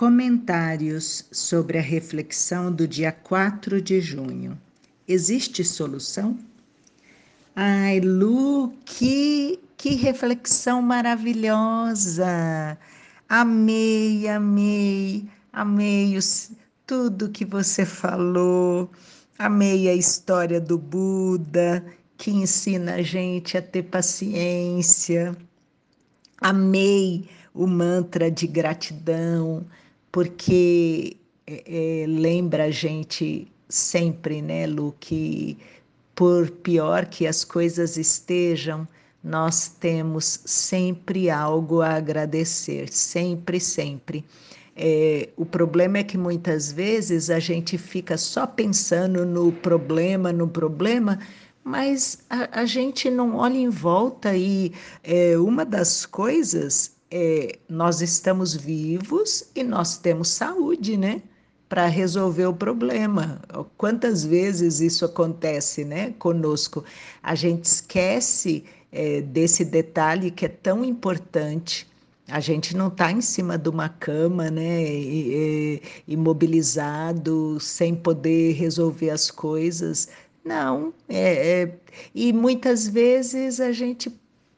Comentários sobre a reflexão do dia 4 de junho. Existe solução? Ai, Lu, que, que reflexão maravilhosa! Amei, amei, amei os, tudo que você falou, amei a história do Buda, que ensina a gente a ter paciência, amei o mantra de gratidão, porque é, é, lembra a gente sempre, né, Lu, que por pior que as coisas estejam, nós temos sempre algo a agradecer, sempre, sempre. É, o problema é que muitas vezes a gente fica só pensando no problema, no problema, mas a, a gente não olha em volta e é, uma das coisas é, nós estamos vivos e nós temos saúde, né? Para resolver o problema. Quantas vezes isso acontece, né? Conosco. A gente esquece é, desse detalhe que é tão importante. A gente não está em cima de uma cama, né, imobilizado, sem poder resolver as coisas. Não, é, é, e muitas vezes a gente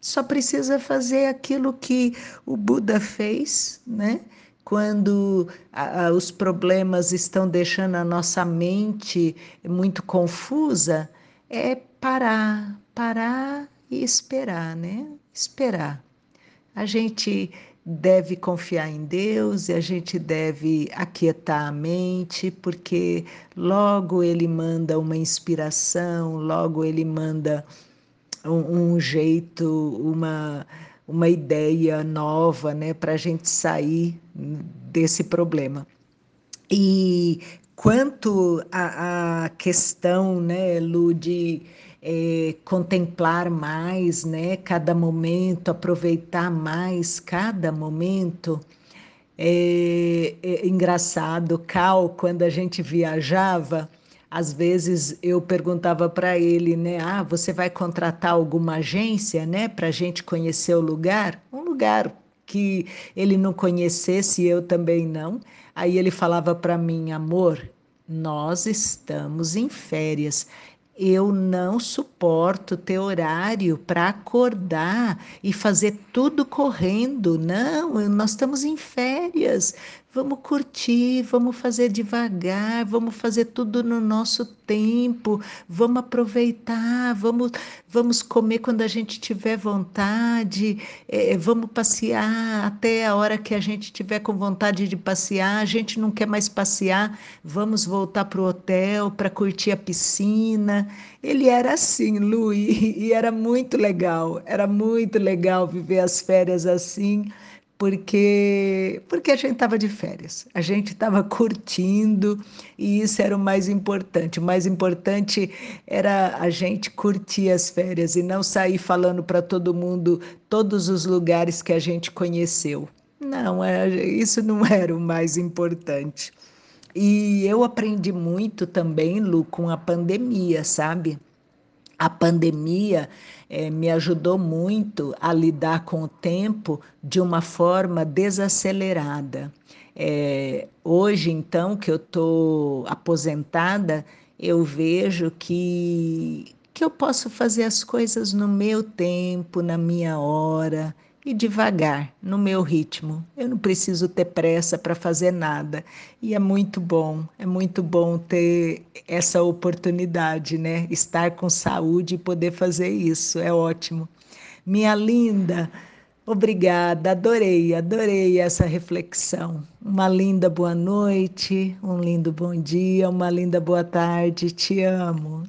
só precisa fazer aquilo que o Buda fez, né? Quando a, a, os problemas estão deixando a nossa mente muito confusa, é parar, parar e esperar, né? Esperar. A gente deve confiar em Deus e a gente deve aquietar a mente, porque logo ele manda uma inspiração, logo ele manda um, um jeito, uma, uma ideia nova né, para a gente sair desse problema. E quanto à questão, né, Lu, de é, contemplar mais né, cada momento, aproveitar mais cada momento, é, é engraçado, Cal, quando a gente viajava, às vezes eu perguntava para ele, né? Ah, você vai contratar alguma agência, né, para a gente conhecer o lugar? Um lugar que ele não conhecesse, eu também não. Aí ele falava para mim, amor, nós estamos em férias. Eu não suporto ter horário para acordar e fazer tudo correndo. Não, nós estamos em férias. Vamos curtir, vamos fazer devagar, vamos fazer tudo no nosso tempo, vamos aproveitar, vamos, vamos comer quando a gente tiver vontade, é, vamos passear até a hora que a gente tiver com vontade de passear. A gente não quer mais passear, vamos voltar para o hotel para curtir a piscina. Ele era assim, Lu, e era muito legal, era muito legal viver as férias assim porque porque a gente estava de férias, a gente estava curtindo e isso era o mais importante. O mais importante era a gente curtir as férias e não sair falando para todo mundo todos os lugares que a gente conheceu. Não, é, isso não era o mais importante. E eu aprendi muito também, Lu, com a pandemia, sabe? A pandemia é, me ajudou muito a lidar com o tempo de uma forma desacelerada. É, hoje, então, que eu estou aposentada, eu vejo que, que eu posso fazer as coisas no meu tempo, na minha hora e devagar, no meu ritmo. Eu não preciso ter pressa para fazer nada. E é muito bom, é muito bom ter essa oportunidade, né? Estar com saúde e poder fazer isso, é ótimo. Minha linda, obrigada, adorei, adorei essa reflexão. Uma linda boa noite, um lindo bom dia, uma linda boa tarde, te amo.